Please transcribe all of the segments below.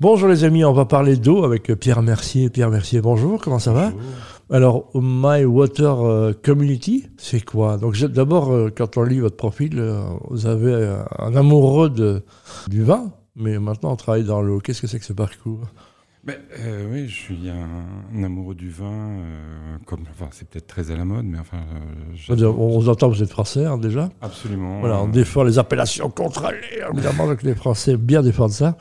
Bonjour les amis, on va parler d'eau avec Pierre Mercier. Pierre Mercier, bonjour, comment ça va? Alors, My Water euh, Community, c'est quoi? Donc d'abord, euh, quand on lit votre profil, euh, vous avez un amoureux de, du vin, mais maintenant on travaille dans l'eau. Qu'est-ce que c'est que ce parcours? Ben, oui, je suis un, amoureux du vin, comme, enfin, c'est peut-être très à la mode, mais enfin. on vous entend, vous êtes français hein, déjà? Absolument. Voilà, on défend les appellations contrôlées, évidemment, donc les Français bien défendent ça.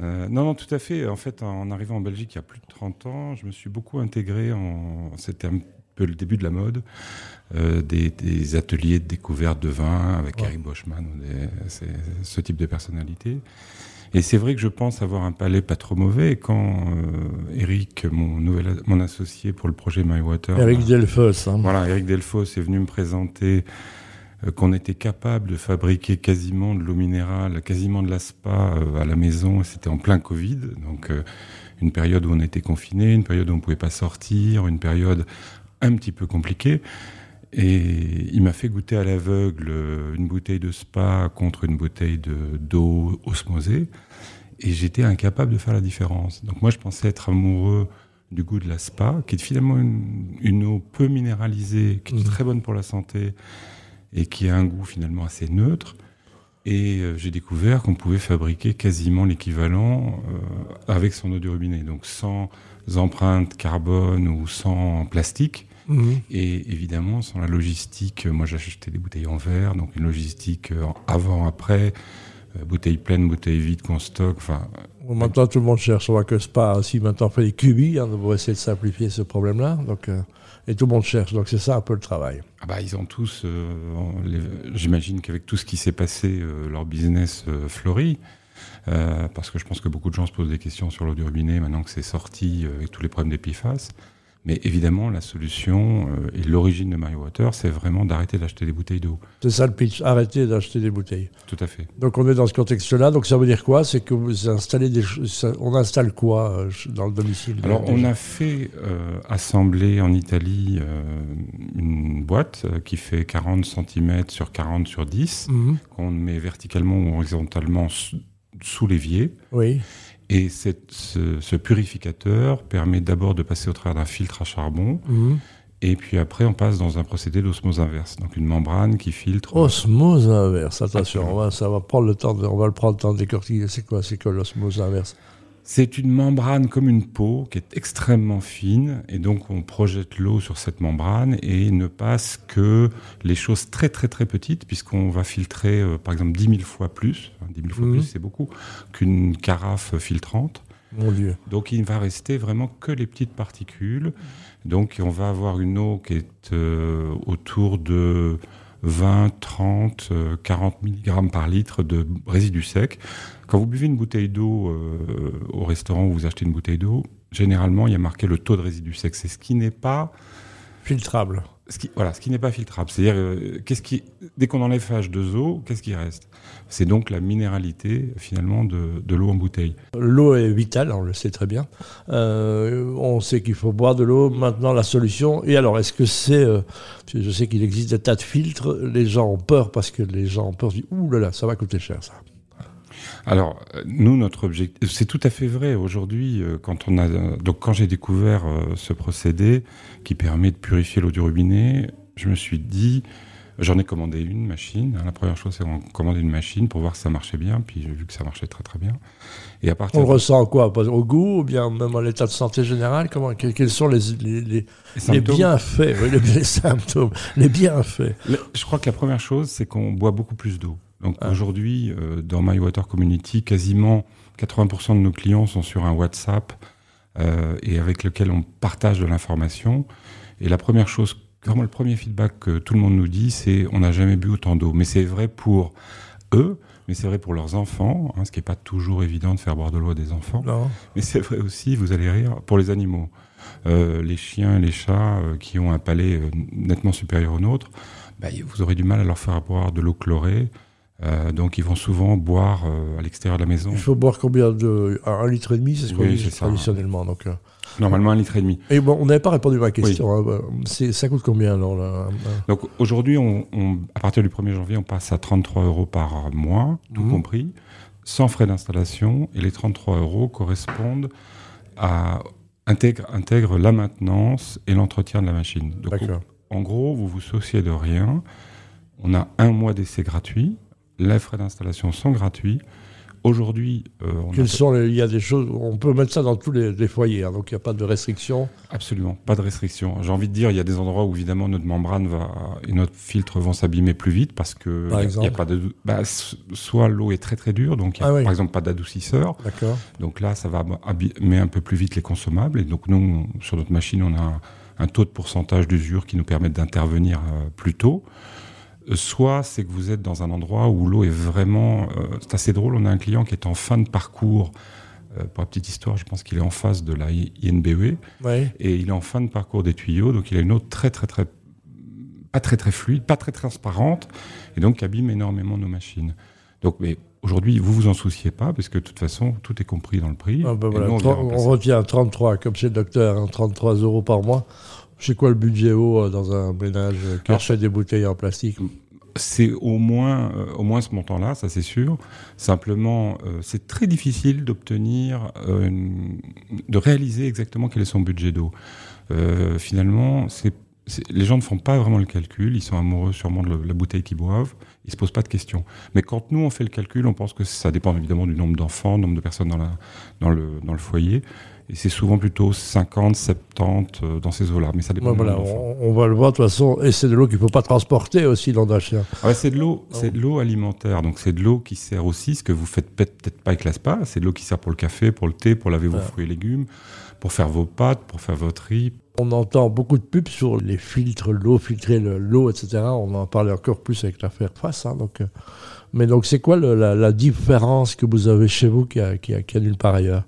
Euh, non, non, tout à fait. En fait, en arrivant en Belgique il y a plus de 30 ans, je me suis beaucoup intégré en. C'était un peu le début de la mode, euh, des, ateliers de découverte de vin avec Eric Boschman, ce type de personnalité. Et c'est vrai que je pense avoir un palais pas trop mauvais. quand euh, Eric, mon, nouvel, mon associé pour le projet My Water. Eric Delfos. Hein. Voilà, Eric Delfos est venu me présenter qu'on était capable de fabriquer quasiment de l'eau minérale, quasiment de l'aspa euh, à la maison. C'était en plein Covid, donc euh, une période où on était confiné, une période où on ne pouvait pas sortir, une période un petit peu compliquée. Et il m'a fait goûter à l'aveugle une bouteille de spa contre une bouteille d'eau osmosée. Et j'étais incapable de faire la différence. Donc moi, je pensais être amoureux du goût de la spa, qui est finalement une, eau peu minéralisée, qui est mmh. très bonne pour la santé, et qui a un goût finalement assez neutre. Et euh, j'ai découvert qu'on pouvait fabriquer quasiment l'équivalent euh, avec son eau du robinet, donc sans empreinte carbone ou sans plastique. Mhm. Et évidemment, sans la logistique, moi j'ai acheté des bouteilles en verre, donc une logistique euh, avant, après, bouteilles pleines, bouteilles vides qu'on stocke. Enfin, maintenant, tout le monde cherche. On voit que Spa aussi maintenant fait des cubis hein, pour essayer de simplifier ce problème-là. Donc, et tout le monde cherche. Donc c'est ça un peu le travail. Ah bah, ils ont tous, euh, j'imagine qu'avec tout ce qui s'est passé, euh, leur business euh, fleurit. parce que je pense que beaucoup de gens se posent des questions sur l'eau du robinet maintenant que c'est sorti avec tous les problèmes des mais évidemment, la solution euh, et l'origine de Mario Water, c'est vraiment d'arrêter d'acheter des bouteilles d'eau. C'est ça le pitch, arrêter d'acheter des bouteilles. Tout à fait. Donc on est dans ce contexte-là. Donc ça veut dire quoi? C'est que vous installez des, on installe quoi euh, dans le domicile Alors on a fait euh, assembler en Italie une boîte qui fait 40 cm sur 40 sur 10, mhm. qu'on met verticalement ou horizontalement sous l'évier. Oui. Et cette, ce, purificateur permet d'abord de passer au travers d'un filtre à charbon. Mhm. Et puis après, on passe dans un procédé d'osmose inverse, donc une membrane qui filtre. Osmose inverse, attention, on va, ça va prendre le temps, on va le prendre le temps de décortiquer. C'est quoi, c'est que l'osmose inverse? C'est une membrane comme une peau qui est extrêmement fine et donc on projette l'eau sur cette membrane et ne passe que les choses très très très petites puisqu'on va filtrer euh, par exemple 10 000 fois plus, 10 000 fois mhm. plus c'est beaucoup, qu'une carafe filtrante. Mon Dieu. Donc il ne va rester vraiment que les petites particules. Donc on va avoir une eau qui est euh, autour de 20, 30, 40 mg par litre de résidus secs. Quand vous buvez une bouteille d'eau euh, au restaurant où vous achetez une bouteille d'eau, généralement, il y a marqué le taux de résidus secs. C'est ce qui n'est pas filtrable. Ce qui, voilà, ce qui n'est pas filtrable. C'est-à-dire, euh, qu'est-ce qui, dès qu'on enlève H2O, qu'est-ce qui reste? C'est donc la minéralité, finalement, de, de l'eau en bouteille. L'eau est vitale, on le sait très bien. Euh, on sait qu'il faut boire de l'eau. Maintenant, la solution. Et alors, est-ce que c'est. je sais qu'il existe des tas de filtres. Les gens ont peur parce que les gens ont peur. Ils disent Ouh là là, ça va coûter cher, ça. Alors, nous, notre objectif, c'est tout à fait vrai. Aujourd'hui, euh, quand on a, donc quand j'ai découvert euh, ce procédé qui permet de purifier l'eau du robinet, je me suis dit, j'en ai commandé une machine. La première chose, c'est qu'on commander une machine pour voir si ça marchait bien. Puis j'ai vu que ça marchait très très bien. Et à partir on ressent quoi? Au goût ou bien même à l'état de santé général Comment Quels sont les, les, les, bienfaits? Les, symptômes, les bienfaits Je crois que la première chose, c'est qu'on boit beaucoup plus d'eau. Donc ah. aujourd'hui, euh, dans My Water Community, quasiment 80% de nos clients sont sur un WhatsApp euh, et avec lequel on partage de l'information. Et la première chose, vraiment le premier feedback que tout le monde nous dit, c'est on n'a jamais bu autant d'eau. Mais c'est vrai pour eux, mais c'est vrai pour leurs enfants, hein, ce qui n'est pas toujours évident de faire boire de l'eau à des enfants. Mais c'est vrai aussi, vous allez rire, pour les animaux. Euh, les chiens et les chats qui ont un palais nettement supérieur au nôtre, bah, vous aurez du mal à leur faire boire de l'eau chlorée. Euh, donc ils vont souvent boire euh, à l'extérieur de la maison. Il faut boire combien de un litre et demi, c'est ce qu'on dit traditionnellement. Donc, euh. Normalement un litre et demi. Et bon, on n'avait pas répondu à ma question. Hein. ça coûte combien alors là Donc aujourd'hui, on, à partir du 1er janvier, on passe à 33 euros par mois, tout mhm. compris. sans frais d'installation et les 33 euros correspondent à intègre, intègre la maintenance et l'entretien de la machine. Donc, en gros, vous vous souciez de rien. On a un mois d'essai gratuit. Les frais d'installation sont gratuits. Aujourd'hui, euh, il y a des choses, on peut mettre ça dans tous les, foyers, hein, donc il n'y a pas de restriction. Absolument, pas de restriction. J'ai envie de dire, il y a des endroits où évidemment notre membrane va et notre filtre vont s'abîmer plus vite parce que par y a, pas de, bah, soit l'eau est très très dure, donc il n'y a ah par exemple pas d'adoucisseur. D'accord. Donc là, ça va abîmer un peu plus vite les consommables et donc nous, sur notre machine, on a un, taux de pourcentage d'usure qui nous permet d'intervenir euh, plus tôt soit c'est que vous êtes dans un endroit où l'eau est vraiment... Euh, c'est assez drôle, on a un client qui est en fin de parcours. Euh, pour la petite histoire, je pense qu'il est en face de la INBE. Et il est en fin de parcours des tuyaux, donc il a une eau très très très... pas très très fluide, pas très transparente, et donc qui abîme énormément nos machines. Donc, mais aujourd'hui, vous vous en souciez pas, parce que de toute façon, tout est compris dans le prix. Ah ben on, retient 33, comme chez le docteur, 33 hein, euros par mois. C'est quoi le budget haut euh, dans un ménage qui achète des bouteilles en plastique c'est au moins, euh, au moins ce montant-là, ça c'est sûr. Simplement, euh, c'est très difficile d'obtenir, de réaliser exactement quel est son budget d'eau. finalement, les gens ne font pas vraiment le calcul, ils sont amoureux sûrement de la bouteille qu'ils boivent, ils se posent pas de questions. Mais quand nous on fait le calcul, on pense que ça dépend évidemment du nombre d'enfants, nombre de personnes dans, la, dans, le, dans le foyer. Et c'est souvent plutôt 50, 70 euh, dans ces eaux-là. Mais ça dépend. voilà, on, va le voir de toute façon. Et c'est de l'eau qu'il ne faut pas transporter aussi dans un chien. Ah c'est de l'eau, c'est de l'eau alimentaire. Donc c'est de l'eau qui sert aussi, ce que vous faites peut-être pas avec la spa. C'est de l'eau qui sert pour le café, pour le thé, pour laver vos fruits et légumes, pour faire vos pâtes, pour faire votre riz. On entend beaucoup de pubs sur les filtres, l'eau, filtrer l'eau, etc. On en parle encore plus avec l'affaire face. Hein, donc, euh. mais donc c'est quoi la, différence que vous avez chez vous qui a, qui a, qui a nulle part ailleurs?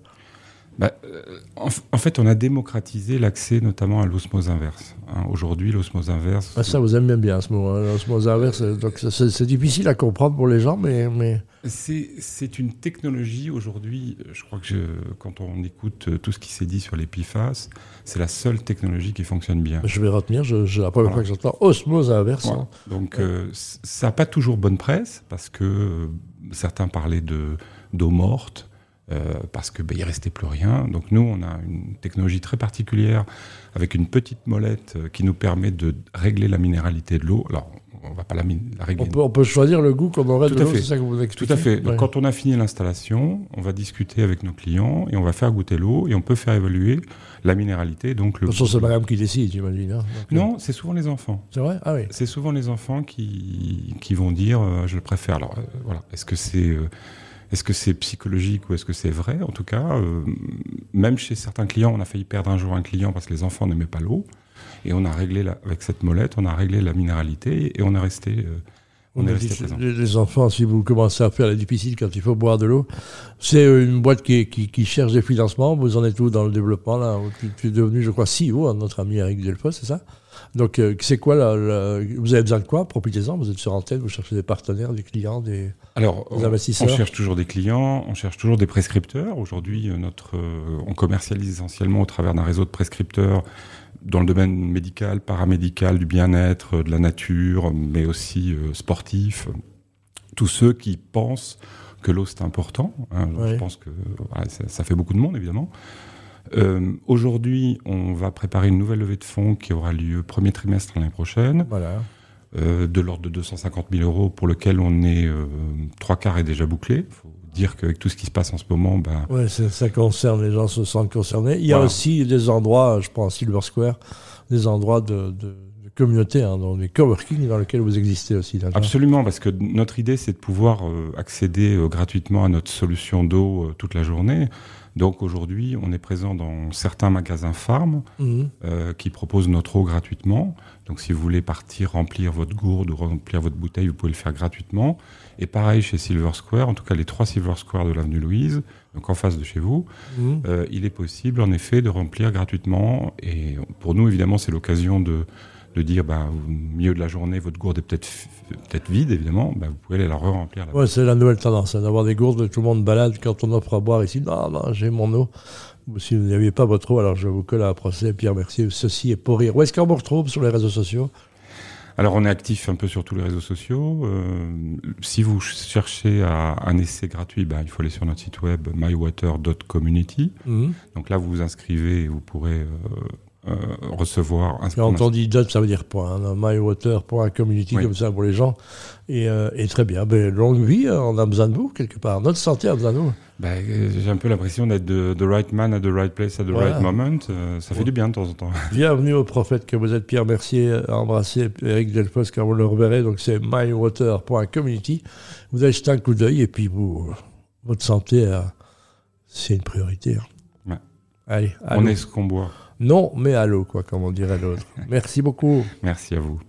Bah, euh, en, fait, on a démocratisé l'accès notamment à l'osmose inverse. Hein. Aujourd'hui, l'osmose inverse. Ah, ça, vous aimez bien ce mot, hein, l'osmose inverse. Donc, c'est difficile à comprendre pour les gens, mais. mais... C'est une technologie aujourd'hui. Je crois que quand on écoute euh, tout ce qui s'est dit sur les PFAS, c'est la seule technologie qui fonctionne bien. Je vais retenir, je, la première fois que j'entends osmose inverse. Hein. Donc, euh, ça n'a pas toujours bonne presse parce que certains parlaient d'eau morte. Euh, parce qu'il ben, il restait plus rien. Donc nous, on a une technologie très particulière avec une petite molette euh, qui nous permet de régler la minéralité de l'eau. Alors, on la, peut, choisir le goût qu'on aurait de l'eau, c'est ça que vous expliquez Tout à fait. Donc, quand on a fini l'installation, on va discuter avec nos clients et on va faire goûter l'eau et on peut faire évaluer la minéralité. Donc le. c'est madame qui décide, j'imagine. Hein. non, c'est souvent les enfants. C'est vrai? Ah oui. C'est souvent les enfants qui, qui vont dire euh, je le préfère. Alors voilà, est-ce que c'est est-ce que c'est psychologique ou est-ce que c'est vrai? En tout cas, euh, même chez certains clients, on a failli perdre un jour un client parce que les enfants n'aimaient pas l'eau. Et on a réglé, avec cette molette, on a réglé la minéralité et on est resté. Euh, on, est resté présent. Les enfants, si vous commencez à faire la difficile quand il faut boire de l'eau, c'est une boîte qui, qui, cherche des financements. Vous en êtes où dans le développement là? Tu es devenu, je crois, CEO, hein, notre ami Eric Delfos, c'est ça? Donc, euh, c'est quoi Vous avez besoin de quoi? Profitez-en, vous êtes sur antenne, vous cherchez des partenaires, des clients, des, Alors, investisseurs? On cherche toujours des clients, on cherche toujours des prescripteurs. Aujourd'hui, euh, notre, euh, on commercialise essentiellement au travers d'un réseau de prescripteurs dans le domaine médical, paramédical, du bien-être, de la nature, mais aussi sportif. Tous ceux qui pensent que l'eau c'est important. Hein. Je pense que ça, fait beaucoup de monde évidemment. Euh, aujourd'hui, on va préparer une nouvelle levée de fonds qui aura lieu premier trimestre l'année prochaine. Voilà. Euh, de l'ordre de 250 000 euros, pour lequel on est euh, trois quarts est déjà bouclé. Faut dire qu'avec tout ce qui se passe en ce moment, ben... ouais, ça concerne les gens se sentent concernés. Il y a aussi des endroits, je pense Silver Square, des endroits de, communauté, hein, dans les coworking dans lesquels vous existez aussi. Absolument, parce que notre idée, c'est de pouvoir accéder gratuitement à notre solution d'eau toute la journée. Donc aujourd'hui, on est présent dans certains magasins farm mhm. euh, qui proposent notre eau gratuitement. Donc si vous voulez partir remplir votre gourde ou remplir votre bouteille, vous pouvez le faire gratuitement. Et pareil chez Silver Square, en tout cas les trois Silver Square de l'avenue Louise, donc en face de chez vous, mhm. euh, il est possible en effet de remplir gratuitement. Et pour nous, évidemment, c'est l'occasion de de dire bah, au milieu de la journée, votre gourde est peut-être peut-être vide, évidemment, bah, vous pouvez aller la re-remplir. Ouais, c'est la nouvelle tendance, hein, d'avoir des gourdes, tout le monde balade quand on offre à boire ici. Non, non, j'ai mon eau. Si vous n'aviez pas votre eau, alors je vous colle à procès. Pierre Mercier, ceci est pour rire. Où est-ce qu'on vous retrouve sur les réseaux sociaux? Alors on est actif un peu sur tous les réseaux sociaux. Euh, si vous cherchez à un essai gratuit, ben, il faut aller sur notre site web mywater.community. Mhm. Donc là, vous vous inscrivez et vous pourrez euh, euh, recevoir un Quand on dit dot, ça veut dire point. Hein, mywater.community, Oui. comme ça pour les gens. Et, euh, et très bien. Ben, longue vie, on a besoin de vous, quelque part. Notre santé a besoin de euh, J'ai un peu l'impression d'être the, right man at the right place at the Voilà. right moment. Euh, ça fait Ouais. du bien de temps en temps. Bienvenue au prophète que vous êtes, Pierre Mercier, à embrasser Eric Delfos quand vous le reverrez. Donc c'est mywater.community. Vous allez jeter un coup d'œil et puis vous, votre santé, c'est une priorité. hein. Ouais. Allez, On est ce qu'on boit. Non, mais allô, quoi, comme on dirait l'autre. Merci beaucoup. Merci à vous.